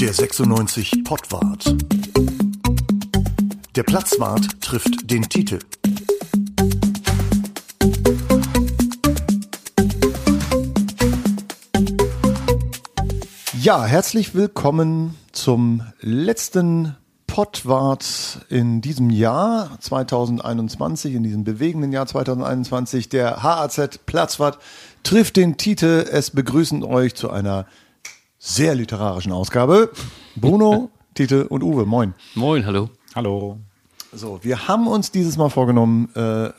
Der 96 Pottwart. Der Platzwart trifft den Titel. Ja, herzlich willkommen zum letzten Pottwart in diesem Jahr 2021, in diesem bewegenden Jahr 2021. Der HAZ Platzwart trifft den Titel. Es begrüßen euch zu einer sehr literarischen Ausgabe. Bruno, Titel und Uwe. Moin. Moin, hallo. Hallo. So, wir haben uns dieses Mal vorgenommen, äh, äh,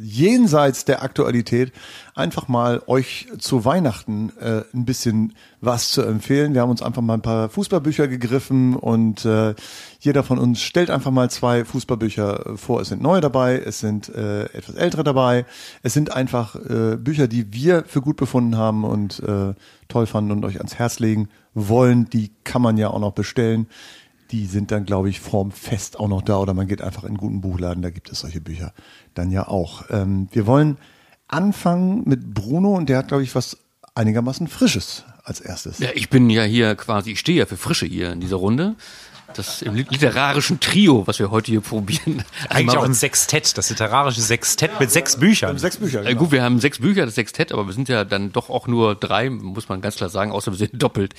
jenseits der Aktualität einfach mal euch zu Weihnachten äh, ein bisschen was zu empfehlen. Wir haben uns einfach mal ein paar Fußballbücher gegriffen und äh, jeder von uns stellt einfach mal zwei Fußballbücher vor. Es sind neue dabei, es sind äh, etwas ältere dabei. Es sind einfach äh, Bücher, die wir für gut befunden haben und äh, toll fanden und euch ans Herz legen wollen. Die kann man ja auch noch bestellen die sind dann, glaube ich, formfest auch noch da oder man geht einfach in einen guten Buchladen, da gibt es solche Bücher dann ja auch. Ähm, wir wollen anfangen mit Bruno und der hat, glaube ich, was einigermaßen Frisches als erstes. Ja, ich bin ja hier quasi, ich stehe ja für Frische hier in dieser Runde das im literarischen Trio, was wir heute hier probieren. Eigentlich also auch ein Sextett, das literarische Sextett mit sechs Büchern. Sechs Bücher. Genau. Gut, wir haben sechs Bücher, das Sextett, aber wir sind ja dann doch auch nur drei, muss man ganz klar sagen, außer wir sind doppelt.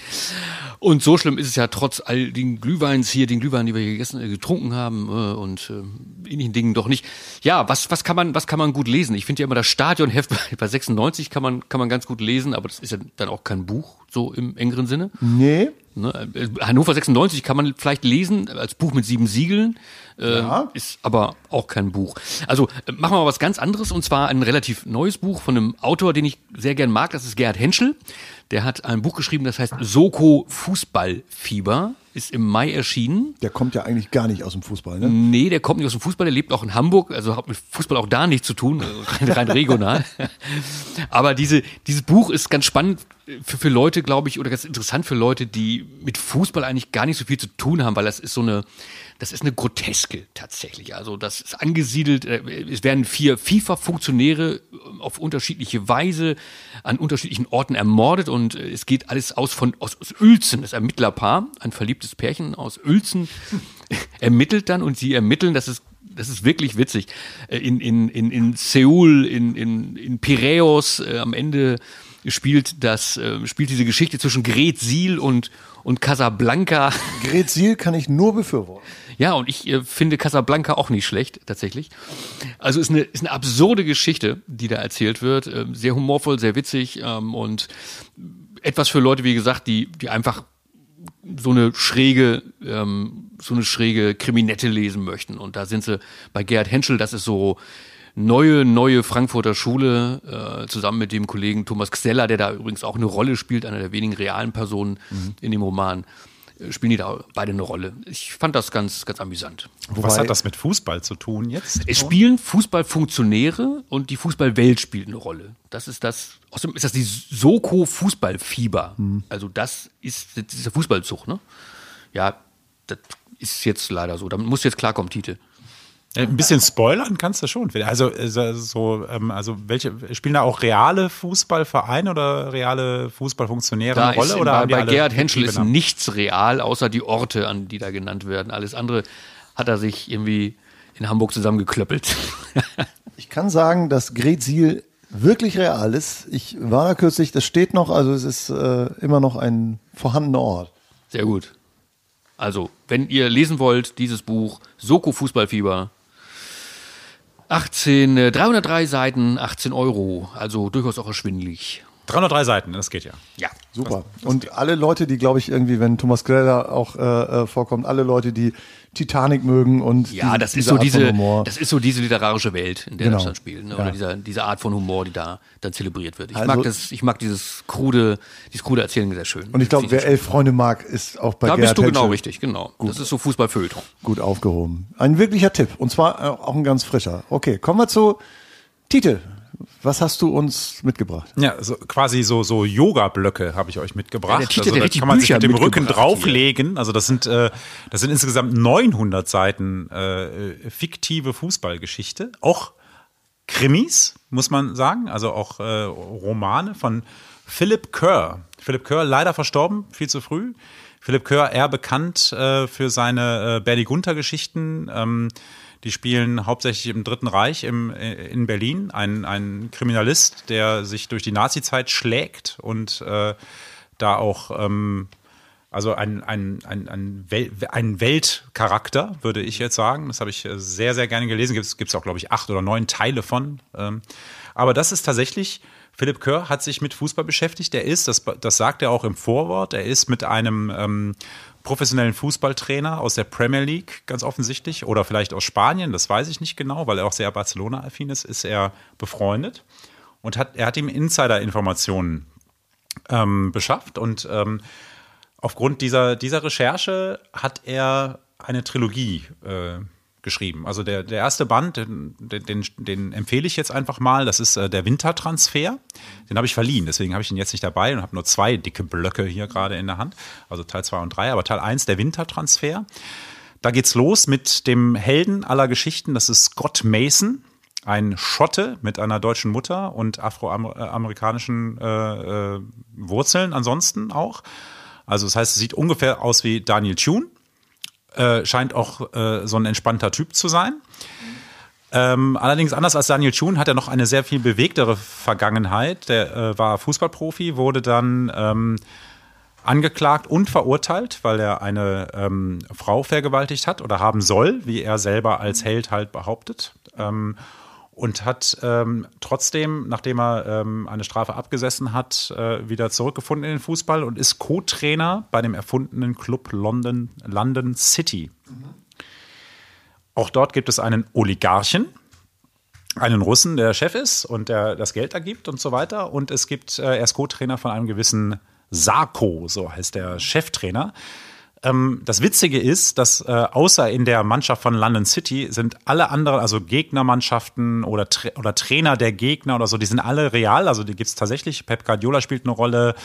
Und so schlimm ist es ja trotz all den Glühweins hier, den Glühwein, die wir hier gegessen, äh, getrunken haben äh, und äh, ähnlichen Dingen doch nicht. Ja, was, was kann man, was kann man gut lesen? Ich finde ja immer das Stadionheft bei, bei 96 kann man, kann man ganz gut lesen, aber das ist ja dann auch kein Buch, so im engeren Sinne. Nee. Ne? Hannover 96 kann man vielleicht lesen als Buch mit sieben Siegeln, äh, ja. ist aber auch kein Buch. Also äh, machen wir mal was ganz anderes und zwar ein relativ neues Buch von einem Autor, den ich sehr gern mag, das ist Gerhard Henschel. Der hat ein Buch geschrieben, das heißt Soko Fußballfieber ist im Mai erschienen. Der kommt ja eigentlich gar nicht aus dem Fußball, ne? Nee, der kommt nicht aus dem Fußball, der lebt auch in Hamburg, also hat mit Fußball auch da nichts zu tun, äh, rein, rein regional. Aber diese, dieses Buch ist ganz spannend für, für Leute, glaube ich, oder ganz interessant für Leute, die mit Fußball eigentlich gar nicht so viel zu tun haben, weil das ist so eine, das ist eine Groteske tatsächlich. Also das ist angesiedelt, äh, es werden vier FIFA-Funktionäre äh, auf unterschiedliche Weise an unterschiedlichen Orten ermordet und äh, es geht alles aus von aus, aus Uelzen, das Ermittlerpaar, ein verliebtes Pärchen aus Uelzen, ermittelt dann und sie ermitteln, das ist das ist wirklich witzig. In, in, in, in Seoul, in, in, in Piräus, äh, am Ende spielt das, äh, spielt diese Geschichte zwischen Gret Siel und, und Casablanca. Gret Siel kann ich nur befürworten. Ja, und ich äh, finde Casablanca auch nicht schlecht, tatsächlich. Also ist eine, ist eine absurde Geschichte, die da erzählt wird. Äh, sehr humorvoll, sehr witzig ähm, und etwas für Leute, wie gesagt, die, die einfach so eine schräge, ähm, so eine schräge Kriminette lesen möchten. Und da sind sie bei Gerhard Henschel, das ist so neue, neue Frankfurter Schule, äh, zusammen mit dem Kollegen Thomas Xeller, der da übrigens auch eine Rolle spielt, einer der wenigen realen Personen mhm. in dem Roman spielen die da beide eine Rolle. Ich fand das ganz, ganz amüsant. Wobei, Was hat das mit Fußball zu tun jetzt? Es spielen Fußballfunktionäre und die Fußballwelt spielt eine Rolle. Das ist das, außerdem ist das die Soko-Fußballfieber. Mhm. Also das ist dieser Fußballzug, ne? Ja, das ist jetzt leider so. Damit muss jetzt klarkommen, Titel. Äh, ein bisschen spoilern kannst du schon. Also, äh, so, ähm, also welche spielen da auch reale Fußballvereine oder reale Fußballfunktionäre da eine Rolle? oder bei, bei Gerhard Henschel ist nichts real, außer die Orte, an die da genannt werden. Alles andere hat er sich irgendwie in Hamburg zusammengeklöppelt. ich kann sagen, dass Gretzil wirklich real ist. Ich war da kürzlich, das steht noch, also es ist äh, immer noch ein vorhandener Ort. Sehr gut. Also, wenn ihr lesen wollt, dieses Buch, Soko Fußballfieber, 18, 303 äh, Seiten, 18 Euro, also durchaus auch erschwinglich. 303 Seiten, das geht ja. Ja. Super. Das, das und alle Leute, die, glaube ich, irgendwie, wenn Thomas Greller auch äh, äh, vorkommt, alle Leute, die Titanic mögen und ja, die, das ist so diese, das ist so diese literarische Welt, in der genau. das dann spielt, ne? oder ja. dieser, diese Art von Humor, die da dann zelebriert wird. Ich also, mag das, ich mag dieses krude, dieses krude Erzählen sehr schön. Und ich glaube, wer elf Freunde mag, ist auch bei Da Gerhard bist du Henschel genau richtig, genau. Gut. Das ist so Fußballfeuilleton. Gut aufgehoben. Ein wirklicher Tipp und zwar äh, auch ein ganz frischer. Okay, kommen wir zu Titel. Was hast du uns mitgebracht? Ja, so, quasi so, so Yoga-Blöcke habe ich euch mitgebracht. Ja, der Titel, also, da kann man Bücher sich mit dem Rücken drauflegen. Hier. Also das sind, äh, das sind insgesamt 900 Seiten äh, fiktive Fußballgeschichte. Auch Krimis, muss man sagen. Also auch äh, Romane von Philip Kerr. Philipp Kör leider verstorben, viel zu früh. Philipp Kör eher bekannt äh, für seine äh, Bernie Gunther-Geschichten. Ähm, die spielen hauptsächlich im Dritten Reich im, äh, in Berlin. Ein, ein Kriminalist, der sich durch die Nazizeit schlägt und äh, da auch ähm, also ein, ein, ein, ein, Wel ein Weltcharakter, würde ich jetzt sagen. Das habe ich äh, sehr, sehr gerne gelesen. Gibt es auch, glaube ich, acht oder neun Teile von. Ähm, aber das ist tatsächlich, Philipp Kör hat sich mit Fußball beschäftigt. Er ist, das, das sagt er auch im Vorwort, er ist mit einem ähm, professionellen Fußballtrainer aus der Premier League, ganz offensichtlich, oder vielleicht aus Spanien, das weiß ich nicht genau, weil er auch sehr Barcelona-affin ist, ist er befreundet. Und hat, er hat ihm Insider-Informationen ähm, beschafft und ähm, aufgrund dieser, dieser Recherche hat er eine Trilogie äh, geschrieben. Also der, der erste Band, den, den, den empfehle ich jetzt einfach mal, das ist äh, der Wintertransfer. Den habe ich verliehen, deswegen habe ich ihn jetzt nicht dabei und habe nur zwei dicke Blöcke hier gerade in der Hand. Also Teil 2 und 3, aber Teil 1, der Wintertransfer. Da geht's los mit dem Helden aller Geschichten, das ist Scott Mason ein Schotte mit einer deutschen Mutter und afroamerikanischen äh, äh, Wurzeln ansonsten auch. Also das heißt, es sieht ungefähr aus wie Daniel Thune. Äh, scheint auch äh, so ein entspannter Typ zu sein. Ähm, allerdings anders als Daniel Thune hat er noch eine sehr viel bewegtere Vergangenheit. Der äh, war Fußballprofi, wurde dann ähm, angeklagt und verurteilt, weil er eine ähm, Frau vergewaltigt hat oder haben soll, wie er selber als Held halt behauptet. Und hat ähm, trotzdem, nachdem er ähm, eine Strafe abgesessen hat, äh, wieder zurückgefunden in den Fußball und ist Co-Trainer bei dem erfundenen Club London, London City. Mhm. Auch dort gibt es einen Oligarchen, einen Russen, der Chef ist und der das Geld ergibt und so weiter. Und es gibt, äh, er ist Co-Trainer von einem gewissen Sarko, so heißt der Cheftrainer. Ähm, das Witzige ist, dass äh, außer in der Mannschaft von London City sind alle anderen, also Gegnermannschaften oder, Tra oder Trainer der Gegner oder so, die sind alle real. Also die gibt es tatsächlich. Pep Guardiola spielt eine Rolle.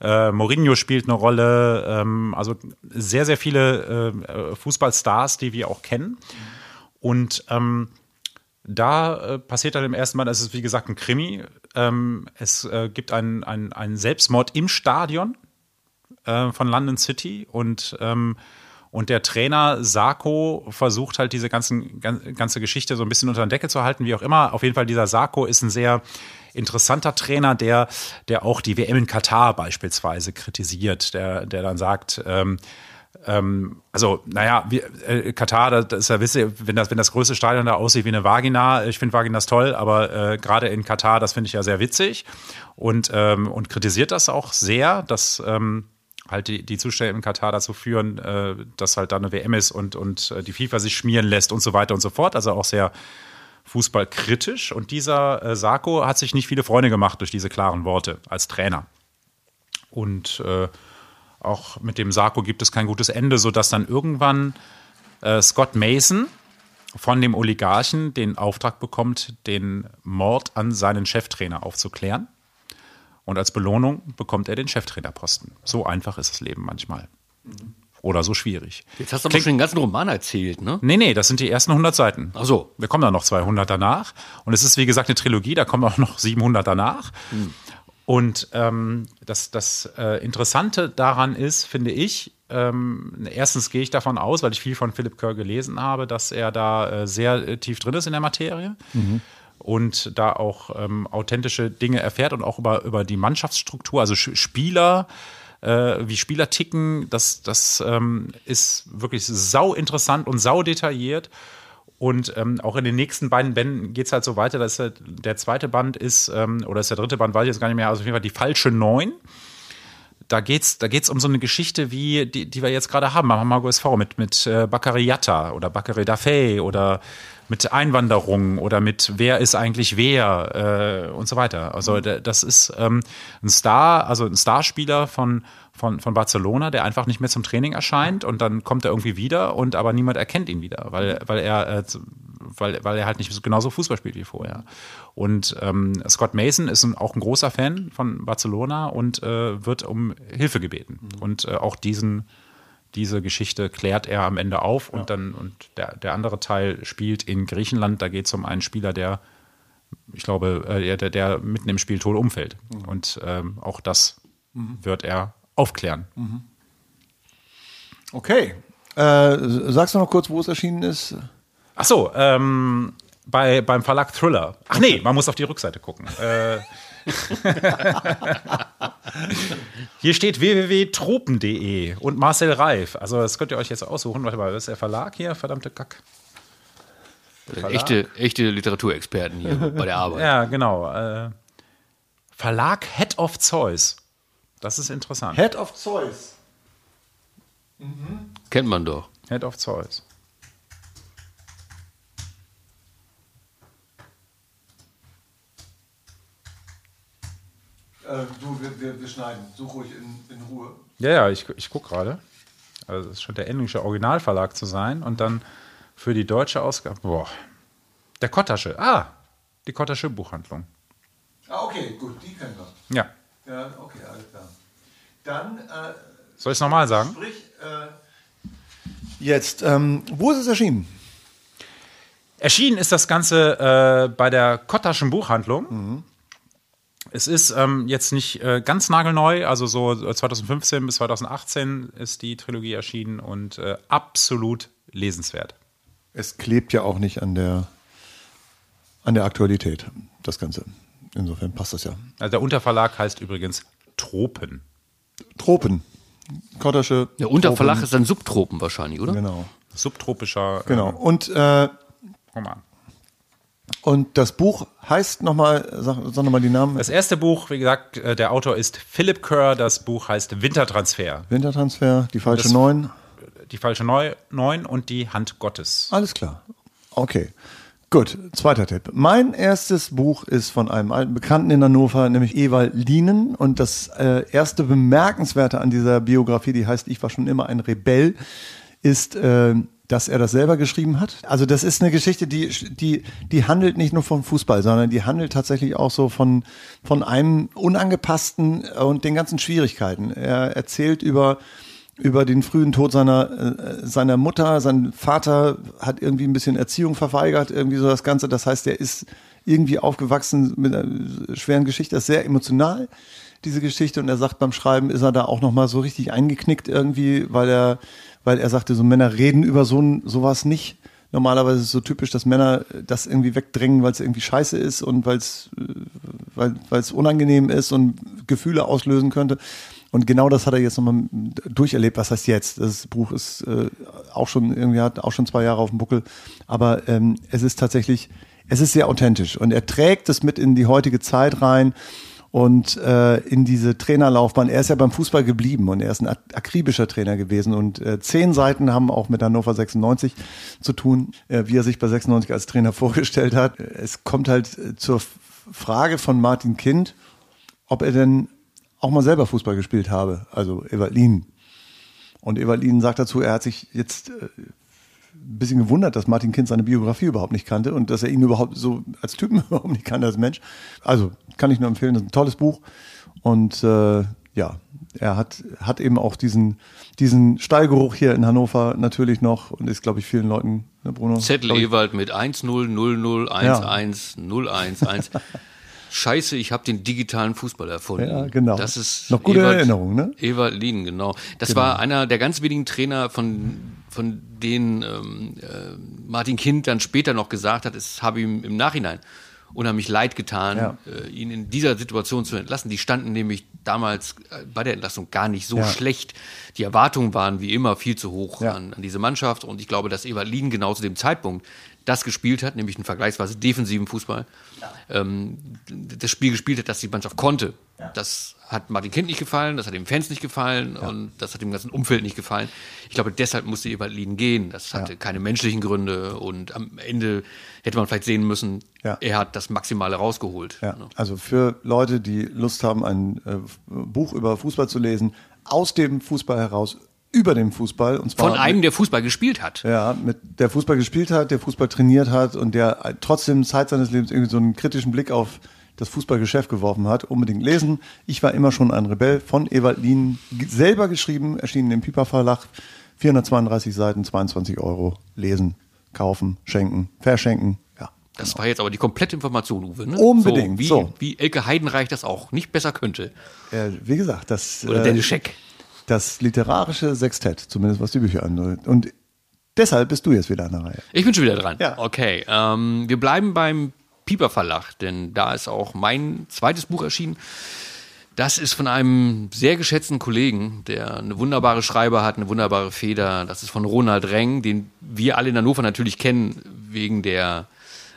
Äh, Mourinho spielt eine Rolle, ähm, also sehr, sehr viele äh, Fußballstars, die wir auch kennen. Und ähm, da äh, passiert dann im ersten Mal, das ist wie gesagt ein Krimi. Ähm, es äh, gibt einen, einen Selbstmord im Stadion äh, von London City und ähm, und der Trainer Sarko versucht halt diese ganzen, ganze Geschichte so ein bisschen unter den Deckel zu halten, wie auch immer. Auf jeden Fall, dieser Sarko ist ein sehr interessanter Trainer, der, der auch die WM in Katar beispielsweise kritisiert, der, der dann sagt, ähm, ähm, also, naja, wir, äh, Katar, das ist ja, wisst ihr, wenn das, wenn das größte Stadion da aussieht wie eine Vagina, ich finde Vaginas toll, aber äh, gerade in Katar, das finde ich ja sehr witzig und, ähm, und kritisiert das auch sehr, dass, ähm, halt die, die Zustände in Katar dazu führen, äh, dass halt da eine WM ist und, und äh, die FIFA sich schmieren lässt und so weiter und so fort. Also auch sehr fußballkritisch. Und dieser äh, Sarko hat sich nicht viele Freunde gemacht durch diese klaren Worte als Trainer. Und äh, auch mit dem Sarko gibt es kein gutes Ende, sodass dann irgendwann äh, Scott Mason von dem Oligarchen den Auftrag bekommt, den Mord an seinen Cheftrainer aufzuklären. Und als Belohnung bekommt er den Cheftrainerposten. So einfach ist das Leben manchmal. Oder so schwierig. Jetzt hast du aber schon den ganzen Roman erzählt, ne? Nee, nee, das sind die ersten 100 Seiten. Ach so. Wir kommen da noch 200 danach. Und es ist, wie gesagt, eine Trilogie, da kommen auch noch 700 danach. Hm. Und ähm, das, das äh, Interessante daran ist, finde ich, ähm, erstens gehe ich davon aus, weil ich viel von Philipp Kerr gelesen habe, dass er da äh, sehr äh, tief drin ist in der Materie. Mhm und da auch ähm, authentische Dinge erfährt und auch über, über die Mannschaftsstruktur, also Spieler, äh, wie Spieler ticken, das, das ähm, ist wirklich sau interessant und sau detailliert. Und ähm, auch in den nächsten beiden Bänden geht es halt so weiter, dass der, der zweite Band ist, ähm, oder ist der dritte Band, weiß ich jetzt gar nicht mehr, also auf jeden Fall die falsche Neun. Da geht's, da geht's um so eine Geschichte wie, die, die wir jetzt gerade haben, am Hamburger SV mit, mit äh, Yatta oder Bakary Dafay oder mit Einwanderung oder mit wer ist eigentlich wer äh, und so weiter. Also mhm. das ist ähm, ein Star, also ein Starspieler von, von, von Barcelona, der einfach nicht mehr zum Training erscheint und dann kommt er irgendwie wieder und aber niemand erkennt ihn wieder, weil, weil er äh, weil, weil er halt nicht genauso Fußball spielt wie vorher. Und ähm, Scott Mason ist ein, auch ein großer Fan von Barcelona und äh, wird um Hilfe gebeten. Mhm. Und äh, auch diesen diese Geschichte klärt er am Ende auf und dann und der, der andere Teil spielt in Griechenland. Da geht es um einen Spieler, der, ich glaube, äh, der, der mitten im Spiel tot umfällt. Mhm. Und ähm, auch das wird er aufklären. Okay. Äh, sagst du noch kurz, wo es erschienen ist? Ach so, ähm, bei, beim Verlag Thriller. Ach nee, man muss auf die Rückseite gucken. Äh, Hier steht www.tropen.de und Marcel Reif. Also das könnt ihr euch jetzt aussuchen. Warte mal, was ist der Verlag hier? Verdammte Kack. Echte, echte Literaturexperten hier bei der Arbeit. Ja, genau. Äh, Verlag Head of Zeus. Das ist interessant. Head of Zeus. Kennt man doch. Head of Zeus. Äh, du, wir, wir, wir schneiden. Such ruhig in, in Ruhe. Ja, ja, ich, ich gucke gerade. Also das scheint der englische Originalverlag zu sein. Und dann für die deutsche Ausgabe. Boah. Der Kottasche. Ah, die Kottasche Buchhandlung. Ah, okay, gut, die kennen wir. Ja. Ja, okay, alles. Dann, äh, Soll ich es nochmal sagen? sprich, äh, jetzt, ähm, wo ist es erschienen? Erschienen ist das Ganze äh, bei der Kottaschen Buchhandlung. Mhm. Es ist ähm, jetzt nicht äh, ganz nagelneu, also so 2015 bis 2018 ist die Trilogie erschienen und äh, absolut lesenswert. Es klebt ja auch nicht an der, an der Aktualität, das Ganze. Insofern passt das ja. Also der Unterverlag heißt übrigens Tropen. Tropen. Kottersche. Der Unterverlag Tropen. ist dann Subtropen wahrscheinlich, oder? Genau. Subtropischer Genau. äh, Und, äh, Roman. und das Buch heißt nochmal, sag, sag nochmal die Namen. Das erste Buch, wie gesagt, äh, der Autor ist Philip Kerr. Das Buch heißt Wintertransfer. Wintertransfer, die falsche Neun. Die falsche Neu Neun und die Hand Gottes. Alles klar. Okay. Gut, zweiter Tipp. Mein erstes Buch ist von einem alten Bekannten in Hannover, nämlich Ewald Lienen. Und das äh, erste Bemerkenswerte an dieser Biografie, die heißt Ich war schon immer ein Rebell, ist, äh, dass er das selber geschrieben hat. Also das ist eine Geschichte, die, die, die handelt nicht nur vom Fußball, sondern die handelt tatsächlich auch so von, von einem unangepassten und den ganzen Schwierigkeiten. Er erzählt über über den frühen Tod seiner, äh, seiner Mutter. Sein Vater hat irgendwie ein bisschen Erziehung verweigert, irgendwie so das Ganze. Das heißt, er ist irgendwie aufgewachsen mit einer schweren Geschichte. Das ist sehr emotional, diese Geschichte. Und er sagt, beim Schreiben ist er da auch nochmal so richtig eingeknickt irgendwie, weil er, weil er sagte, so Männer reden über so sowas nicht. Normalerweise ist es so typisch, dass Männer das irgendwie wegdrängen, weil es irgendwie scheiße ist und weil es weil weil es unangenehm ist und Gefühle auslösen könnte. Und genau das hat er jetzt nochmal durcherlebt. Was heißt jetzt? Das Buch ist äh, auch schon irgendwie hat auch schon zwei Jahre auf dem Buckel, aber ähm, es ist tatsächlich, es ist sehr authentisch und er trägt es mit in die heutige Zeit rein und äh, in diese Trainerlaufbahn. Er ist ja beim Fußball geblieben und er ist ein ak- akribischer Trainer gewesen und äh, zehn Seiten haben auch mit Hannover 96 zu tun, äh, wie er sich bei 96 als Trainer vorgestellt hat. Es kommt halt äh, zur Frage von Martin Kind, ob er denn auch mal selber Fußball gespielt habe, also Evalin. Und Evalin sagt dazu, er hat sich jetzt äh, ein bisschen gewundert, dass Martin Kind seine Biografie überhaupt nicht kannte und dass er ihn überhaupt so als Typen überhaupt nicht kannte als Mensch. Also kann ich nur empfehlen, das ist ein tolles Buch. Und äh, ja, er hat, hat eben auch diesen, diesen Stallgeruch hier in Hannover natürlich noch und ist, glaube ich, vielen Leuten, ne, Bruno? Zettel Ewald mit 1 0 0 0 1 1 0 1 1. Scheiße, ich habe den digitalen Fußball erfunden. Ja, genau. Das ist Noch gute Erinnerung, ne? Ewald Lien, genau. Das war einer der ganz wenigen Trainer, von, von denen ähm, äh, Martin Kind dann später noch gesagt hat, es habe ihm im Nachhinein unheimlich leid getan, Ja. äh, ihn in dieser Situation zu entlassen. Die standen nämlich damals äh, bei der Entlassung gar nicht so Ja. schlecht. Die Erwartungen waren wie immer viel zu hoch Ja. an, an diese Mannschaft und ich glaube, dass Ewald Lien genau zu dem Zeitpunkt das gespielt hat, nämlich einen vergleichsweise defensiven Fußball, ähm, das Spiel gespielt hat, das die Mannschaft konnte. Das hat Martin Kind nicht gefallen, das hat den Fans nicht gefallen und das hat dem ganzen Umfeld nicht gefallen. Ich glaube, deshalb musste Lien gehen. Das hatte keine menschlichen Gründe und am Ende hätte man vielleicht sehen müssen, Ja. er hat das Maximale rausgeholt. Ja, also für Leute, die Lust haben, ein äh, Buch über Fußball zu lesen, aus dem Fußball heraus, über dem Fußball. Und zwar Von einem, der Fußball gespielt hat. ja, mit der Fußball gespielt hat, der Fußball trainiert hat und der äh, trotzdem Zeit seines Lebens irgendwie so einen kritischen Blick auf das Fußballgeschäft geworfen hat, unbedingt lesen. Ich war immer schon ein Rebell von Ewald Lien, selber geschrieben, erschienen im Piper Verlag, 432 Seiten, 22 Euro, lesen, kaufen, schenken, verschenken, ja. Das war jetzt aber die komplette Information, Uwe. Ne? Unbedingt, So, wie, so. wie Elke Heidenreich das auch nicht besser könnte. Äh, wie gesagt, das, Oder äh, Dennis Scheck. das literarische Sextett, zumindest was die Bücher angeht. Und deshalb bist du jetzt wieder an der Reihe. Ich bin schon wieder dran. Ja. Okay, ähm, wir bleiben beim Pieper Verlag, denn da ist auch mein zweites Buch erschienen. Das ist von einem sehr geschätzten Kollegen, der eine wunderbare Schreiber hat, eine wunderbare Feder. Das ist von Ronald Reng, den wir alle in Hannover natürlich kennen, wegen der,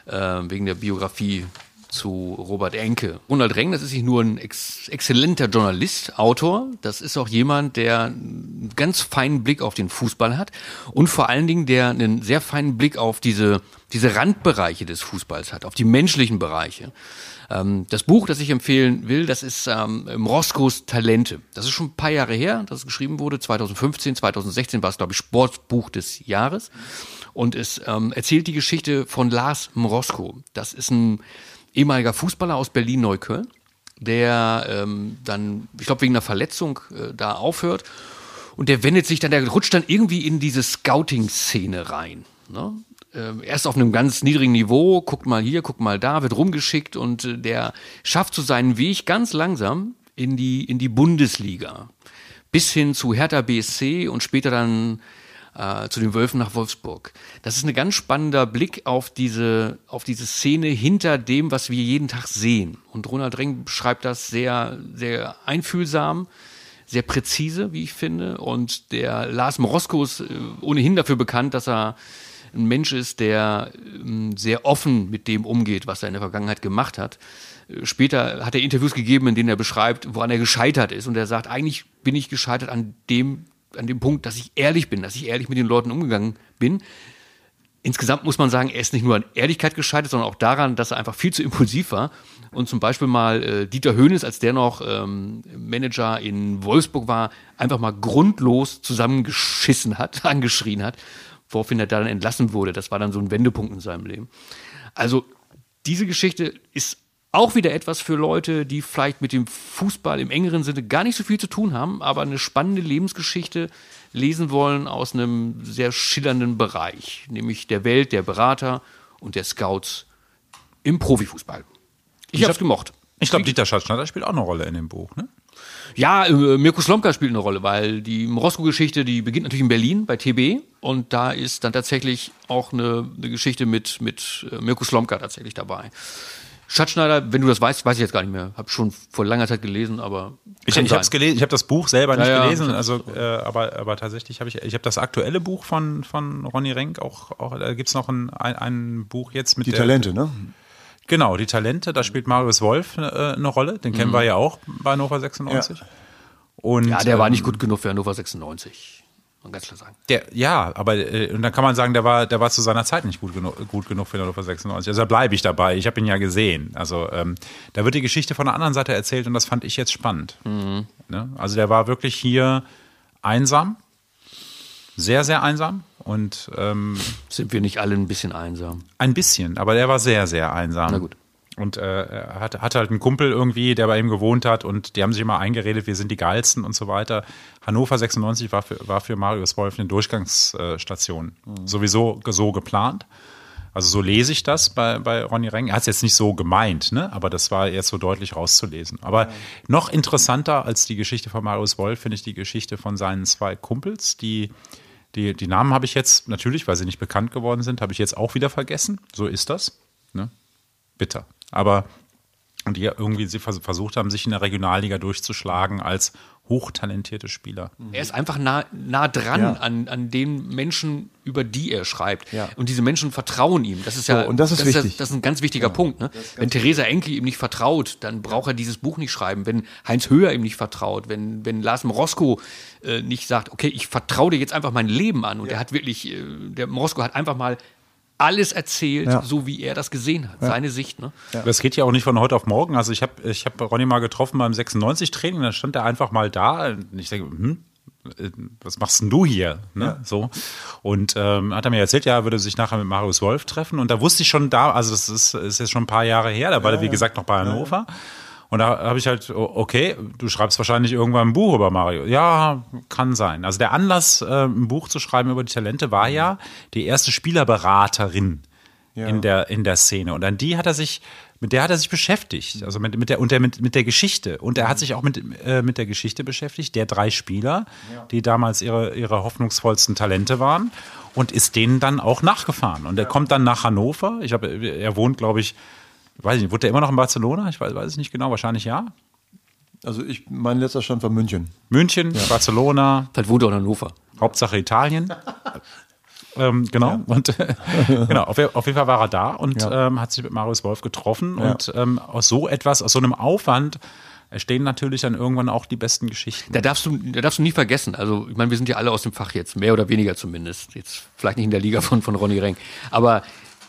äh, wegen der Biografie zu Robert Enke. Ronald Reng, das ist nicht nur ein ex exzellenter Journalist, Autor, das ist auch jemand, der einen ganz feinen Blick auf den Fußball hat und vor allen Dingen, der einen sehr feinen Blick auf diese, diese Randbereiche des Fußballs hat, auf die menschlichen Bereiche. Ähm, das Buch, das ich empfehlen will, das ist ähm, Roskos Talente. Das ist schon ein paar Jahre her, dass es geschrieben wurde. 2015, 2016 war es, glaube ich, Sportbuch des Jahres. Und es ähm, erzählt die Geschichte von Lars Mrosko. Das ist ein ehemaliger Fußballer aus Berlin-Neukölln, der ähm, dann, ich glaube, wegen einer Verletzung äh, da aufhört. Und der wendet sich dann, der rutscht dann irgendwie in diese Scouting-Szene rein. Ne? Ähm, erst auf einem ganz niedrigen Niveau, guckt mal hier, guckt mal da, wird rumgeschickt und äh, der schafft so seinen Weg ganz langsam in die, in die Bundesliga. Bis hin zu Hertha BSC und später dann äh, zu den Wölfen nach Wolfsburg. Das ist ein ganz spannender Blick auf diese, auf diese Szene hinter dem, was wir jeden Tag sehen. Und Ronald Reng beschreibt das sehr, sehr einfühlsam, sehr präzise, wie ich finde. Und der Lars Morosko ist äh, ohnehin dafür bekannt, dass er ein Mensch ist, der ähm, sehr offen mit dem umgeht, was er in der Vergangenheit gemacht hat. Äh, Später hat er Interviews gegeben, in denen er beschreibt, woran er gescheitert ist. Und er sagt, eigentlich bin ich gescheitert an dem, an dem Punkt, dass ich ehrlich bin, dass ich ehrlich mit den Leuten umgegangen bin. Insgesamt muss man sagen, er ist nicht nur an Ehrlichkeit gescheitert, sondern auch daran, dass er einfach viel zu impulsiv war. Und zum Beispiel mal äh, Dieter Höhnes, als der noch ähm, Manager in Wolfsburg war, einfach mal grundlos zusammengeschissen hat, angeschrien hat, woraufhin er dann entlassen wurde. Das war dann so ein Wendepunkt in seinem Leben. Also diese Geschichte ist auch wieder etwas für Leute, die vielleicht mit dem Fußball im engeren Sinne gar nicht so viel zu tun haben, aber eine spannende Lebensgeschichte lesen wollen aus einem sehr schillernden Bereich, nämlich der Welt der Berater und der Scouts im Profifußball. Ich, hab's gemocht. Ich glaube, Dieter Schatzschneider spielt auch eine Rolle in dem Buch, ne? Ja, äh, Mirko Slomka spielt eine Rolle, weil die Morosko-Geschichte, die beginnt natürlich in Berlin bei TB und da ist dann tatsächlich auch eine, eine Geschichte mit, mit äh, Mirko Slomka tatsächlich dabei. Schatzschneider, wenn du das weißt, weiß ich jetzt gar nicht mehr. Hab schon vor langer Zeit gelesen, aber Ich, ich habe es gelesen, ich habe das Buch selber nicht Ja, ja, gelesen, also äh, aber aber tatsächlich habe ich ich habe das aktuelle Buch von von Ronny Renk auch auch da gibt's noch ein, ein ein Buch jetzt mit Die der, Talente, ne? Genau, die Talente, da spielt Marius Wolf äh, eine Rolle, den kennen wir ja auch bei Hannover 96. Und Mhm. Ja, der war ähm, nicht gut genug für Hannover 96. Man ganz klar sagen. Der, ja, aber äh, und dann kann man sagen, der war, der war zu seiner Zeit nicht gut genug, gut genug für Hannover 96. Also da bleibe ich dabei. Ich habe ihn ja gesehen. Also ähm, da wird die Geschichte von der anderen Seite erzählt und das fand ich jetzt spannend. Mhm. Ne? Also der war wirklich hier einsam, sehr sehr einsam und ähm, Sind wir nicht alle ein bisschen einsam? ein bisschen, aber der war sehr sehr einsam. Na gut. Und äh, er hatte, hatte halt einen Kumpel irgendwie, der bei ihm gewohnt hat und die haben sich immer eingeredet, wir sind die geilsten und so weiter. Hannover 96 war für, war für Marius Wolf eine Durchgangsstation. Sowieso so geplant. Also so lese ich das bei, bei Ronny Reng. Er hat es jetzt nicht so gemeint, ne? aber das war jetzt so deutlich rauszulesen. Aber noch interessanter als die Geschichte von Marius Wolf finde ich die Geschichte von seinen zwei Kumpels, die die, die Namen habe ich jetzt natürlich, weil sie nicht bekannt geworden sind, habe ich jetzt auch wieder vergessen. So ist das. Ne? bitter. Aber und die irgendwie sie vers- versucht haben, sich in der Regionalliga durchzuschlagen als hochtalentierte Spieler. Er ist einfach nah, nah dran Ja. an, an den Menschen, über die er schreibt. Ja. Und diese Menschen vertrauen ihm. Das ist ja, So, und das ist ja, wichtig. das ist ein ganz wichtiger Punkt. Ne? Wenn Theresa Enke ihm nicht vertraut, dann braucht er dieses Buch nicht schreiben. Wenn Heinz Höher ihm nicht vertraut, wenn, wenn Lars Morosko äh, nicht sagt, okay, ich vertraue dir jetzt einfach mein Leben an. Und er hat wirklich, äh, der Morosko hat einfach mal alles erzählt, Ja. so wie er das gesehen hat. Seine Sicht. Ne? Das geht ja auch nicht von heute auf morgen. Also ich habe ich hab Ronny mal getroffen beim 96-Training, da stand er einfach mal da. Und ich denke, hm, äh, was machst denn du hier? Ne? So. Und ähm, hat er mir erzählt, ja, er würde sich nachher mit Marius Wolf treffen. Und da wusste ich schon da, also das ist, ist jetzt schon ein paar Jahre her, da war er, wie gesagt, noch bei Hannover. Und da habe ich halt, okay, du schreibst wahrscheinlich irgendwann ein Buch über Mario. Ja, kann sein. Also der Anlass, äh, ein Buch zu schreiben über die Talente, war ja die erste Spielerberaterin Ja. in, der, in der Szene. Und an die hat er sich, mit der hat er sich beschäftigt. Also mit, mit, der, und der, mit, mit der Geschichte. Und er hat sich auch mit, äh, mit der Geschichte beschäftigt, der drei Spieler, die damals ihre, ihre hoffnungsvollsten Talente waren. Und ist denen dann auch nachgefahren. Und er kommt dann nach Hannover. Ich glaube, er wohnt, glaube ich, weiß ich nicht, wohnt er immer noch in Barcelona? Ich weiß, weiß es nicht genau, wahrscheinlich ja. Also ich, mein letzter Stand war München. München, Barcelona, Vielleicht wohnt er in Hannover. Hauptsache Italien. ähm, genau. Und äh, genau, auf, auf jeden Fall war er da und Ja. ähm, hat sich mit Marius Wolf getroffen. Ja. Und ähm, aus so etwas, aus so einem Aufwand entstehen natürlich dann irgendwann auch die besten Geschichten. Da darfst du, da darfst du nie vergessen. Also, ich meine, wir sind ja alle aus dem Fach jetzt, mehr oder weniger zumindest. Jetzt vielleicht nicht in der Liga von, von Ronny Renk. Aber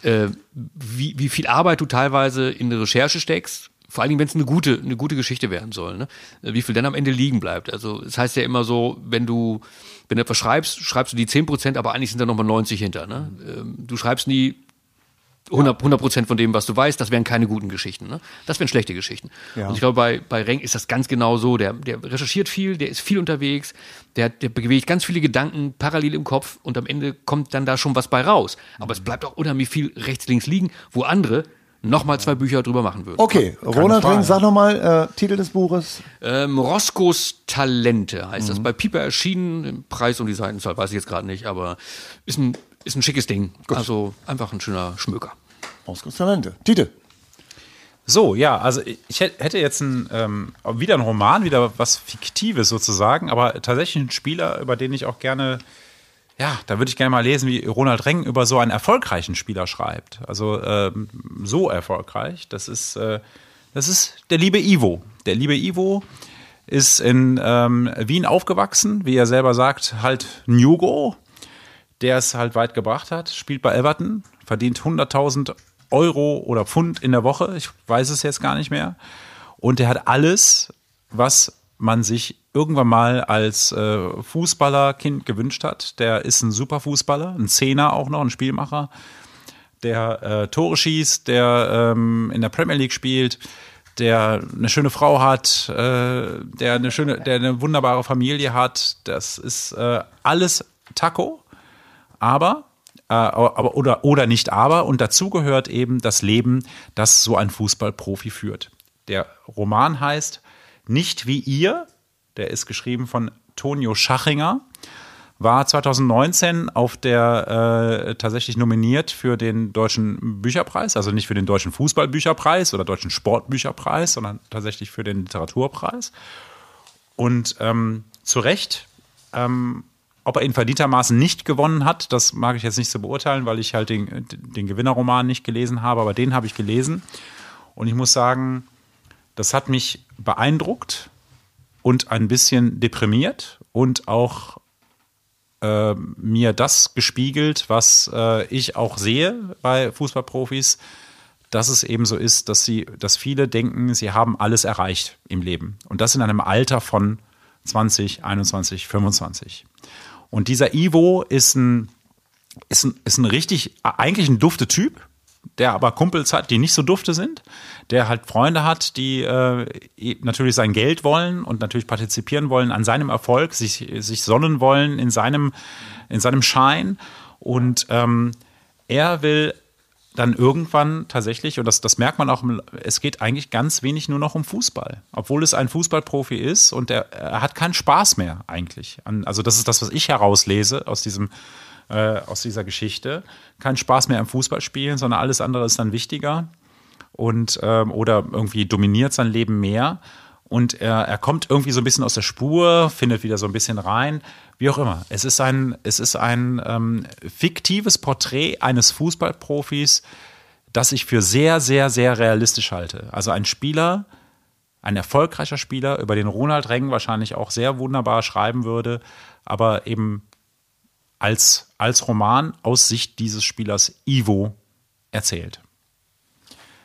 äh, wie, wie viel Arbeit du teilweise in eine Recherche steckst, vor allen Dingen, wenn es eine gute, eine gute Geschichte werden soll, ne? wie viel dann am Ende liegen bleibt. Also es heißt ja immer so, wenn du, wenn du etwas schreibst, schreibst du die 10 Prozent, aber eigentlich sind da nochmal 90 hinter. Ne? Ähm, Du schreibst nie 100 100 Prozent von dem, was du weißt, das wären keine guten Geschichten. Ne? Das wären schlechte Geschichten. Ja. Und ich glaube, bei, bei Renk ist das ganz genau so. Der, der recherchiert viel, der ist viel unterwegs, der, der bewegt ganz viele Gedanken parallel im Kopf und am Ende kommt dann da schon was bei raus. Aber es bleibt auch unheimlich viel rechts, links liegen, wo andere nochmal zwei Bücher drüber machen würden. Okay, Ronald Frage. Ring, sag nochmal äh, Titel des Buches. Ähm, Roscos Talente heißt das. Bei Piper erschienen, im Preis und die Seitenzahl weiß ich jetzt gerade nicht, aber ist ein, ist ein schickes Ding. Also einfach ein schöner Schmöker. Talente. Titel. So, ja, also ich hätt- hätte jetzt ein, ähm, wieder einen Roman, wieder was Fiktives sozusagen, aber tatsächlich ein Spieler, über den ich auch gerne, ja, da würde ich gerne mal lesen, wie Ronald Reng über so einen erfolgreichen Spieler schreibt. Also ähm, so erfolgreich. Das ist, äh, das ist der liebe Ivo. Der liebe Ivo ist in ähm, Wien aufgewachsen, wie er selber sagt, halt ein Jugo, der es halt weit gebracht hat, spielt bei Everton, verdient 100.000 Euro oder Pfund in der Woche, ich weiß es jetzt gar nicht mehr. Und der hat alles, was man sich irgendwann mal als äh, Fußballerkind gewünscht hat. Der ist ein super Fußballer, ein Zehner auch noch, ein Spielmacher, der äh, Tore schießt, der ähm, in der Premier League spielt, der eine schöne Frau hat, äh, der eine schöne, der eine wunderbare Familie hat. Das ist äh, alles Taco, aber äh, aber oder oder nicht aber und dazu gehört eben das Leben, das so ein Fußballprofi führt. Der Roman heißt Nicht wie ihr, der ist geschrieben von Tonio Schachinger war 2019 auf der äh, tatsächlich nominiert für den deutschen Bücherpreis, also nicht für den deutschen Fußballbücherpreis oder deutschen Sportbücherpreis, sondern tatsächlich für den Literaturpreis. Und ähm, zu Recht, ähm, ob er ihn verdientermaßen nicht gewonnen hat, das mag ich jetzt nicht so beurteilen, weil ich halt den, den Gewinnerroman nicht gelesen habe, aber den habe ich gelesen. Und ich muss sagen, das hat mich beeindruckt und ein bisschen deprimiert und auch äh, mir das gespiegelt, was äh, ich auch sehe bei Fußballprofis, dass es eben so ist, dass sie, dass viele denken, sie haben alles erreicht im Leben. Und das in einem Alter von 20, 21, 25. Und dieser Ivo ist ein, ist ein, ist ein richtig, eigentlich ein dufte Typ, der aber Kumpels hat, die nicht so dufte sind, der halt Freunde hat, die äh, natürlich sein Geld wollen und natürlich partizipieren wollen an seinem Erfolg, sich, sich sonnen wollen in seinem, in seinem Schein. Und ähm, er will dann irgendwann tatsächlich, und das, das merkt man auch, es geht eigentlich ganz wenig nur noch um Fußball. Obwohl es ein Fußballprofi ist und er, er hat keinen Spaß mehr eigentlich. Also das ist das, was ich herauslese aus diesem äh, aus dieser Geschichte. Kein Spaß mehr am Fußballspielen, sondern alles andere ist dann wichtiger und ähm, oder irgendwie dominiert sein Leben mehr. Und er, er kommt irgendwie so ein bisschen aus der Spur, findet wieder so ein bisschen rein, wie auch immer. Es ist ein, es ist ein ähm, fiktives Porträt eines Fußballprofis, das ich für sehr, sehr, sehr realistisch halte. Also ein Spieler, ein erfolgreicher Spieler, über den Ronald Reng wahrscheinlich auch sehr wunderbar schreiben würde, aber eben als, als Roman aus Sicht dieses Spielers Ivo erzählt.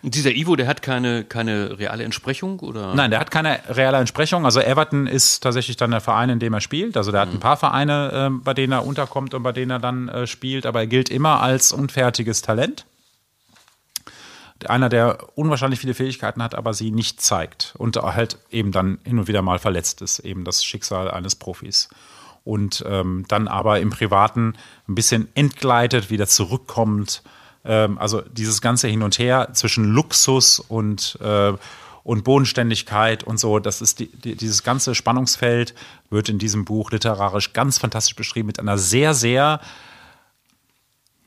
Und dieser Ivo, der hat keine, keine reale Entsprechung oder? Nein, der hat keine reale Entsprechung. Also Everton ist tatsächlich dann der Verein, in dem er spielt. Also der hat ein paar Vereine, ähm, bei denen er unterkommt und bei denen er dann äh, spielt, aber er gilt immer als unfertiges Talent. Einer, der unwahrscheinlich viele Fähigkeiten hat, aber sie nicht zeigt und halt eben dann hin und wieder mal verletzt ist. Eben das Schicksal eines Profis. Und ähm, dann aber im Privaten ein bisschen entgleitet, wieder zurückkommt, Ähm, also dieses ganze Hin und Her zwischen Luxus und, äh, und Bodenständigkeit und so, das ist die, die, dieses ganze Spannungsfeld wird in diesem Buch literarisch ganz fantastisch beschrieben mit einer sehr, sehr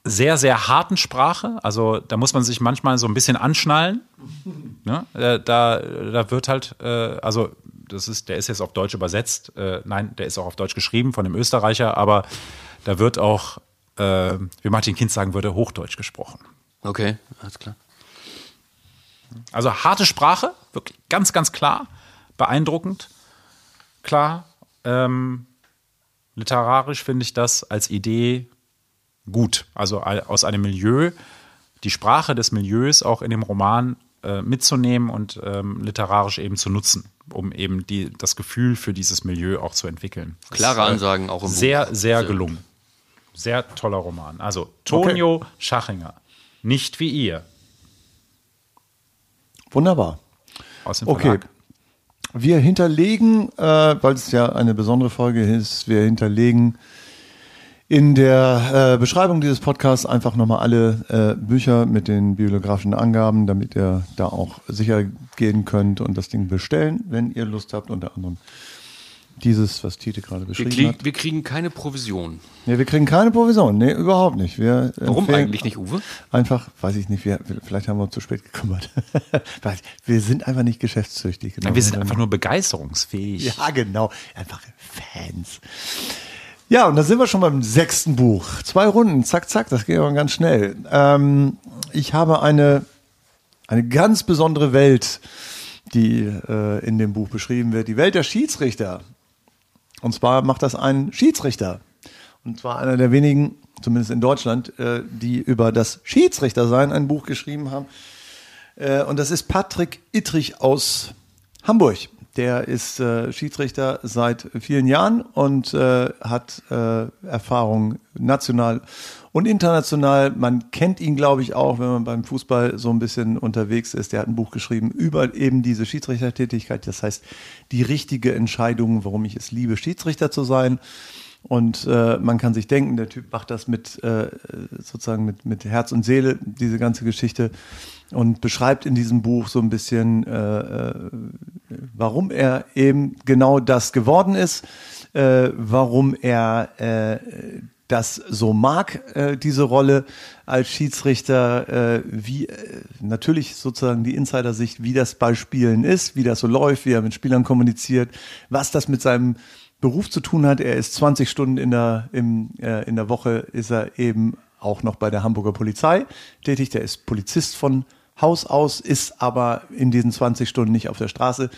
sehr, sehr harten Sprache. Also da muss man sich manchmal so ein bisschen anschnallen. Ne? Äh, da, da wird halt, äh, also das ist, der ist jetzt auf Deutsch übersetzt. Äh, nein, der ist auch auf Deutsch geschrieben von dem Österreicher, aber da wird auch, äh, wie Martin Kind sagen würde, Hochdeutsch gesprochen. Okay, alles klar. Also harte Sprache, wirklich ganz, ganz klar, beeindruckend, klar. Ähm, literarisch finde ich das als Idee gut. Also aus einem Milieu, die Sprache des Milieus auch in dem Roman äh, mitzunehmen und ähm, literarisch eben zu nutzen, um eben die, das Gefühl für dieses Milieu auch zu entwickeln. Klare äh, Ansagen auch im sehr, Buch. Sehr, sehr gelungen. Sehr toller Roman. Also Tonio okay. Schachinger. Nicht wie ihr. Wunderbar. Aus dem Verlag. Okay. Wir hinterlegen, äh, weil es ja eine besondere Folge ist, wir hinterlegen in der äh, Beschreibung dieses Podcasts einfach nochmal alle äh, Bücher mit den bibliografischen Angaben, damit ihr da auch sicher gehen könnt und das Ding bestellen, wenn ihr Lust habt, unter anderem dieses, was Tite gerade beschrieben wir krieg, hat. Wir kriegen keine Provision. Nee, wir kriegen keine Provision. Nee, überhaupt nicht. Wir Warum eigentlich nicht, Uwe? Einfach, weiß ich nicht, wir, vielleicht haben wir uns zu spät gekümmert. wir sind einfach nicht geschäftstüchtig. Genau. wir sind einfach nur begeisterungsfähig. Ja, genau. Einfach Fans. Ja, und da sind wir schon beim sechsten Buch. Zwei Runden, zack, zack, das geht aber ganz schnell. Ähm, ich habe eine, eine ganz besondere Welt, die äh, in dem Buch beschrieben wird. Die Welt der Schiedsrichter. Und zwar macht das ein Schiedsrichter. Und zwar einer der wenigen, zumindest in Deutschland, äh, die über das Schiedsrichtersein ein Buch geschrieben haben. Äh, und das ist Patrick Ittrich aus Hamburg. Der ist äh, Schiedsrichter seit vielen Jahren und äh, hat äh, Erfahrung national und international. Man kennt ihn, glaube ich, auch, wenn man beim Fußball so ein bisschen unterwegs ist. Der hat ein Buch geschrieben über eben diese Schiedsrichtertätigkeit. Das heißt, die richtige Entscheidung, warum ich es liebe, Schiedsrichter zu sein. Und äh, man kann sich denken, der Typ macht das mit äh, sozusagen mit, mit Herz und Seele, diese ganze Geschichte, und beschreibt in diesem Buch so ein bisschen, äh, äh, warum er eben genau das geworden ist, äh, warum er äh, das so mag, äh, diese Rolle als Schiedsrichter, äh, wie äh, natürlich sozusagen die Insider-Sicht, wie das bei Spielen ist, wie das so läuft, wie er mit Spielern kommuniziert, was das mit seinem Beruf zu tun hat. Er ist 20 Stunden in der, im, äh, in der Woche, ist er eben auch noch bei der Hamburger Polizei tätig. Der ist Polizist von Haus aus, ist aber in diesen 20 Stunden nicht auf der Straße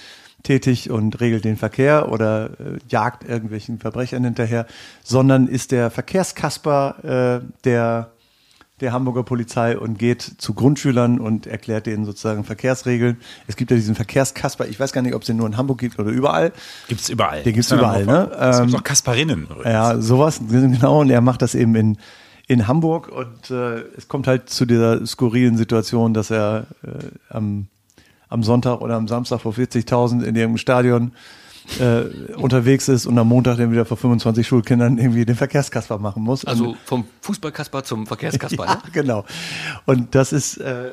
tätig und regelt den Verkehr oder äh, jagt irgendwelchen Verbrechern hinterher, sondern ist der Verkehrskasper äh, der der Hamburger Polizei und geht zu Grundschülern und erklärt denen sozusagen Verkehrsregeln. Es gibt ja diesen Verkehrskasper, ich weiß gar nicht, ob es den nur in Hamburg gibt oder überall. Gibt's überall. Den gibt's überall, ne? Es gibt ähm, auch Kasparinnen. Übrigens. Ja, sowas, genau, und er macht das eben in, in Hamburg und äh, es kommt halt zu dieser skurrilen Situation, dass er äh, am, am Sonntag oder am Samstag vor 40.000 in ihrem Stadion äh, unterwegs ist und am Montag dann wieder vor 25 Schulkindern irgendwie den Verkehrskasper machen muss. Also vom Fußballkasper zum Verkehrskasper. ja, ne? genau. Und das ist äh,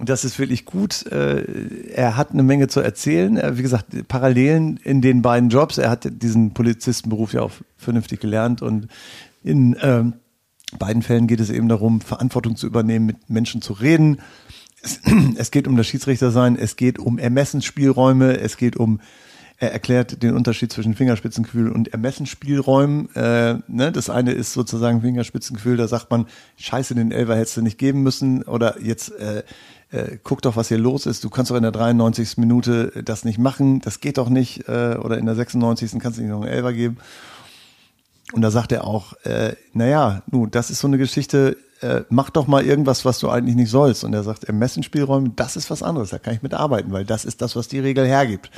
das ist wirklich gut. Äh, er hat eine Menge zu erzählen. Wie gesagt, Parallelen in den beiden Jobs. Er hat diesen Polizistenberuf ja auch vernünftig gelernt und in ähm, beiden Fällen geht es eben darum, Verantwortung zu übernehmen, mit Menschen zu reden. Es, es geht um das Schiedsrichtersein, es geht um Ermessensspielräume, es geht um er erklärt den Unterschied zwischen Fingerspitzengefühl und Ermessensspielräumen. Äh, ne? Das eine ist sozusagen Fingerspitzengefühl, da sagt man, scheiße, den Elfer hättest du nicht geben müssen oder jetzt äh, äh, guck doch, was hier los ist. Du kannst doch in der 93. Minute das nicht machen, das geht doch nicht. Äh, oder in der 96. kannst du nicht noch einen Elfer geben. Und da sagt er auch, äh, naja, nun, das ist so eine Geschichte, äh, mach doch mal irgendwas, was du eigentlich nicht sollst. Und er sagt, Ermessensspielräume, das ist was anderes, da kann ich mitarbeiten, weil das ist das, was die Regel hergibt.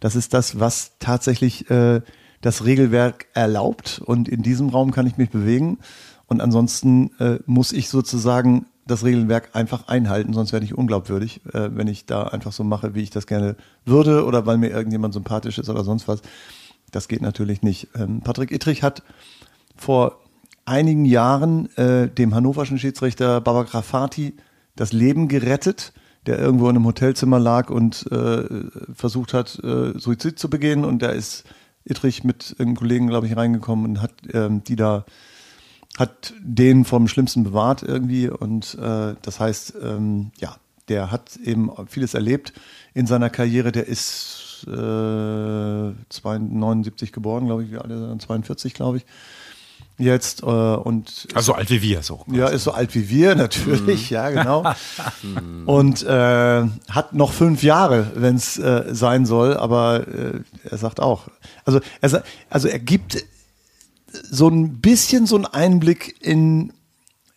Das ist das, was tatsächlich äh, das Regelwerk erlaubt und in diesem Raum kann ich mich bewegen. Und ansonsten äh, muss ich sozusagen das Regelwerk einfach einhalten, sonst werde ich unglaubwürdig, äh, wenn ich da einfach so mache, wie ich das gerne würde oder weil mir irgendjemand sympathisch ist oder sonst was. Das geht natürlich nicht. Ähm, Patrick Ittrich hat vor einigen Jahren äh, dem hannoverschen Schiedsrichter Baba Grafati das Leben gerettet, der irgendwo in einem Hotelzimmer lag und äh, versucht hat, äh, Suizid zu begehen. Und da ist Ittrich mit einem Kollegen, glaube ich, reingekommen und hat ähm, die da hat den vom Schlimmsten bewahrt irgendwie. Und äh, das heißt, ähm, ja, der hat eben vieles erlebt in seiner Karriere. Der ist äh, 79 geboren, glaube ich, wie alle 42, glaube ich. Jetzt äh, und Also alt wie wir, so. ja, ist so alt wie wir, natürlich, ja, genau. Und äh, hat noch fünf Jahre, wenn es äh, sein soll, aber äh, er sagt auch, also er, also er gibt so ein bisschen so einen Einblick in,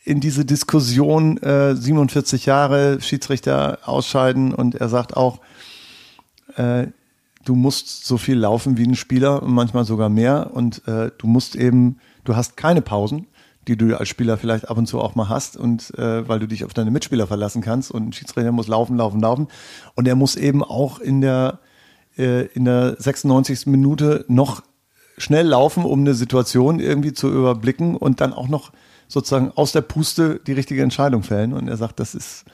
in diese Diskussion, äh, 47 Jahre Schiedsrichter ausscheiden und er sagt auch, äh, du musst so viel laufen wie ein Spieler und manchmal sogar mehr und äh, du musst eben, du hast keine Pausen, die du als Spieler vielleicht ab und zu auch mal hast und äh, weil du dich auf deine Mitspieler verlassen kannst und ein Schiedsrichter muss laufen, laufen, laufen und er muss eben auch in der äh, in der 96. Minute noch schnell laufen, um eine Situation irgendwie zu überblicken und dann auch noch sozusagen aus der Puste die richtige Entscheidung fällen. Und er sagt, das ist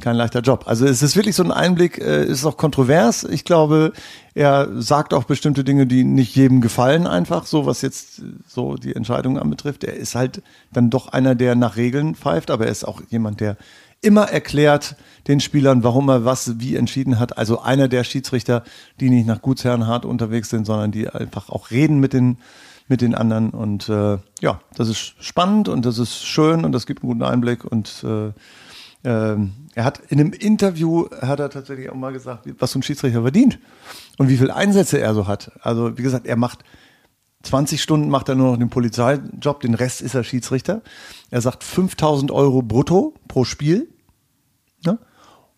kein leichter Job. Also es ist wirklich so ein Einblick, äh, ist auch kontrovers. Ich glaube, er sagt auch bestimmte Dinge, die nicht jedem gefallen einfach, so was jetzt äh, so die Entscheidung anbetrifft. Er ist halt dann doch einer, der nach Regeln pfeift, aber er ist auch jemand, der immer erklärt den Spielern, warum er was wie entschieden hat. Also einer der Schiedsrichter, die nicht nach Gutsherrenhart unterwegs sind, sondern die einfach auch reden mit den mit den anderen und äh, ja, das ist spannend und das ist schön und das gibt einen guten Einblick und äh, ähm, er hat in einem Interview hat er tatsächlich auch mal gesagt, was so ein Schiedsrichter verdient und wie viele Einsätze er so hat. Also wie gesagt, er macht 20 Stunden macht er nur noch den Polizeijob, den Rest ist er Schiedsrichter. Er sagt 5000 Euro brutto pro Spiel ne?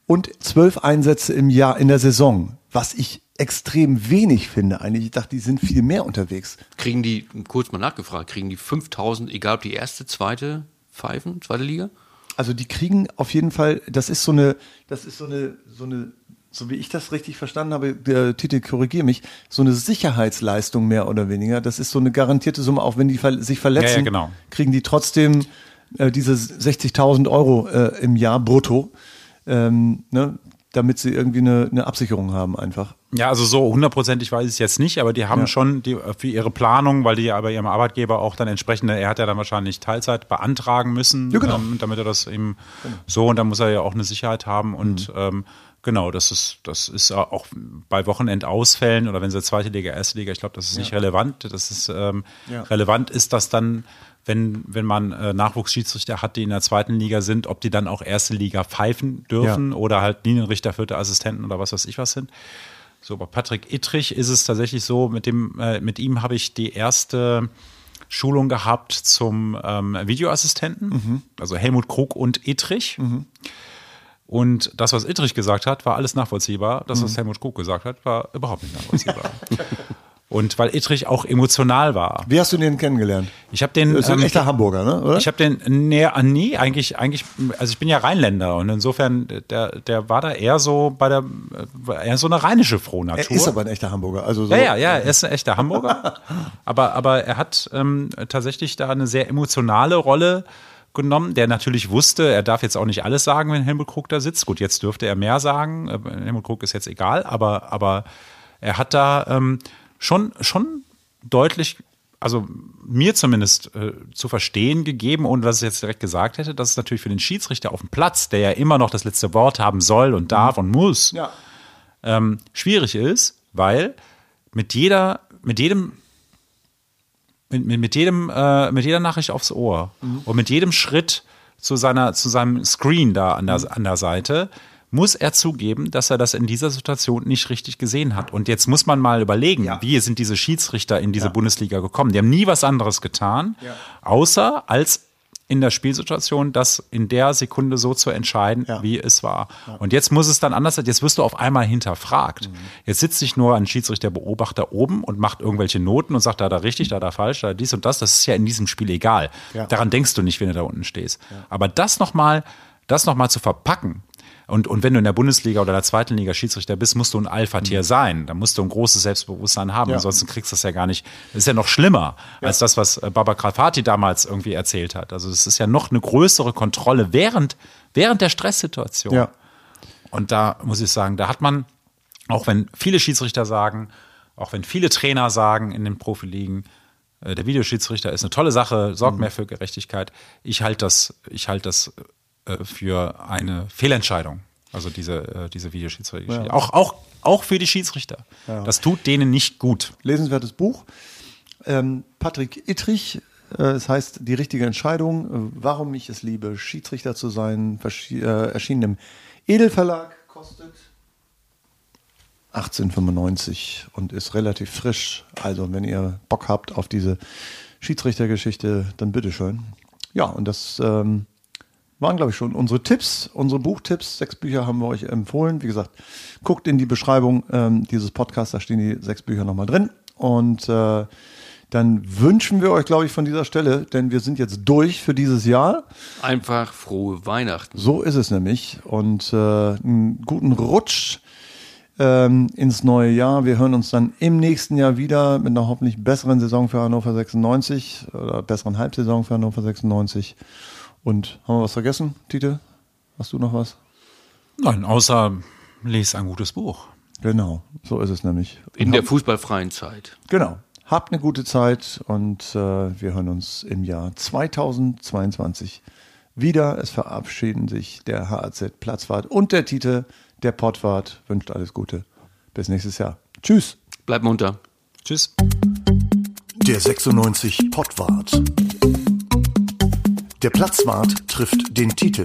und zwölf Einsätze im Jahr in der Saison, was ich extrem wenig finde eigentlich. Ich dachte, die sind viel mehr unterwegs. Kriegen die, kurz mal nachgefragt, kriegen die 5000, egal ob die erste, zweite Pfeifen, zweite Liga? Also die kriegen auf jeden Fall, das ist so eine, das ist so eine, so eine, so wie ich das richtig verstanden habe, der Titel korrigiere mich, so eine Sicherheitsleistung mehr oder weniger. Das ist so eine garantierte Summe, auch wenn die sich verletzen, Ja, ja, genau. kriegen die trotzdem äh, diese 60.000 Euro äh, im Jahr brutto, ähm, ne, damit sie irgendwie eine, eine Absicherung haben einfach. Ja, also so hundertprozentig weiß ich es jetzt nicht, aber die haben Ja. schon die, für ihre Planung, weil die ja bei ihrem Arbeitgeber auch dann entsprechende, er hat ja dann wahrscheinlich Teilzeit beantragen müssen, Ja, genau. ähm, damit er das eben so und dann muss er ja auch eine Sicherheit haben und ähm, genau, das ist, das ist auch bei Wochenendausfällen oder wenn sie zweite Liga, erste Liga, ich glaube, das ist nicht relevant. Das ist ähm, Ja. relevant ist das dann, wenn, wenn man äh, Nachwuchsschiedsrichter hat, die in der zweiten Liga sind, ob die dann auch erste Liga pfeifen dürfen Ja. oder halt Linienrichter, vierte Assistenten oder was weiß ich was sind. So, bei Patrick Ittrich ist es tatsächlich so, mit dem, äh, mit ihm habe ich die erste Schulung gehabt zum ähm, Videoassistenten, also Helmut Krug und Ittrich. Und das, was Ittrich gesagt hat, war alles nachvollziehbar. Das, was Helmut Krug gesagt hat, war überhaupt nicht nachvollziehbar. und weil Ittrich auch emotional war. Wie hast du den kennengelernt? Ich habe den. Das ist ein ähm, echter Hamburger, ne? Oder? ich habe den näher an nie eigentlich eigentlich also ich bin ja Rheinländer und insofern der der war da eher so bei der äh, eher so eine rheinische Frohnatur. er ist aber ein echter Hamburger. Also so, ja, ja, ja, er ist ein echter Hamburger. aber, aber er hat ähm, tatsächlich da eine sehr emotionale Rolle genommen, der natürlich wusste, er darf jetzt auch nicht alles sagen, wenn Helmut Krug da sitzt. Gut, jetzt dürfte er mehr sagen. Äh, Helmut Krug ist jetzt egal, aber, aber er hat da ähm, schon, schon deutlich, also mir zumindest äh, zu verstehen gegeben, ohne dass ich jetzt direkt gesagt hätte, dass es natürlich für den Schiedsrichter auf dem Platz, der ja immer noch das letzte Wort haben soll und darf und muss, Ja. ähm, schwierig ist, weil mit jeder, mit jedem, mit, mit, mit jedem, äh, mit jeder Nachricht aufs Ohr und mit jedem Schritt zu seiner, zu seinem Screen da an der, an der Seite muss er zugeben, dass er das in dieser Situation nicht richtig gesehen hat. Und jetzt muss man mal überlegen, Ja. wie sind diese Schiedsrichter in diese Bundesliga gekommen? Die haben nie was anderes getan, Ja. außer als in der Spielsituation, das in der Sekunde so zu entscheiden, Ja. wie es war. Und jetzt muss es dann anders sein. Jetzt wirst du auf einmal hinterfragt. Mhm. Jetzt sitzt sich nur ein Schiedsrichterbeobachter oben und macht irgendwelche Noten und sagt, da da richtig, da da falsch, da dies und das. Das ist ja in diesem Spiel egal. Ja. Daran denkst du nicht, wenn du da unten stehst. Aber das nochmal das nochmal zu verpacken, und, und wenn du in der Bundesliga oder der zweiten Liga Schiedsrichter bist, musst du ein Alpha-Tier mhm. sein. Da musst du ein großes Selbstbewusstsein haben. Ja. Ansonsten kriegst du das ja gar nicht. Das ist ja noch schlimmer ja. als das, was äh, Baba Grafati damals irgendwie erzählt hat. Also es ist ja noch eine größere Kontrolle während, während der Stresssituation. Ja. Und da muss ich sagen, da hat man, auch wenn viele Schiedsrichter sagen, auch wenn viele Trainer sagen in den Profiligen, äh, der Videoschiedsrichter ist eine tolle Sache, sorgt mhm. mehr für Gerechtigkeit. Ich halte das, ich halte das äh, für eine Fehlentscheidung. Also diese, äh, diese Videoschiedsrichter. Ja. Auch, auch, auch für die Schiedsrichter. Ja. Das tut denen nicht gut. Lesenswertes Buch. Ähm, Patrick Ittrich, äh, es heißt Die richtige Entscheidung, äh, warum ich es liebe, Schiedsrichter zu sein, erschienen im Edelverlag, kostet 1895 und ist relativ frisch. Also wenn ihr Bock habt auf diese Schiedsrichtergeschichte, dann bitteschön. Ja, und das ähm, waren, glaube ich, schon unsere Tipps, unsere Buchtipps. Sechs Bücher haben wir euch empfohlen. Wie gesagt, guckt in die Beschreibung ähm, dieses Podcasts, da stehen die sechs Bücher nochmal drin. Und äh, dann wünschen wir euch, glaube ich, von dieser Stelle, denn wir sind jetzt durch für dieses Jahr. Einfach frohe Weihnachten. So ist es nämlich. Und äh, einen guten Rutsch ähm, ins neue Jahr. Wir hören uns dann im nächsten Jahr wieder mit einer hoffentlich besseren Saison für Hannover 96 oder besseren Halbsaison für Hannover 96. Und haben wir was vergessen, Tite? Hast du noch was? Nein, außer lese ein gutes Buch. Genau, so ist es nämlich. In der fußballfreien Zeit. Genau. Habt eine gute Zeit und äh, wir hören uns im Jahr 2022 wieder. Es verabschieden sich der HAZ Platzwart und der Tite, der Pottwart. Wünscht alles Gute. Bis nächstes Jahr. Tschüss. Bleibt munter. Tschüss. Der 96 Pottwart. Der Platzwart trifft den Titel.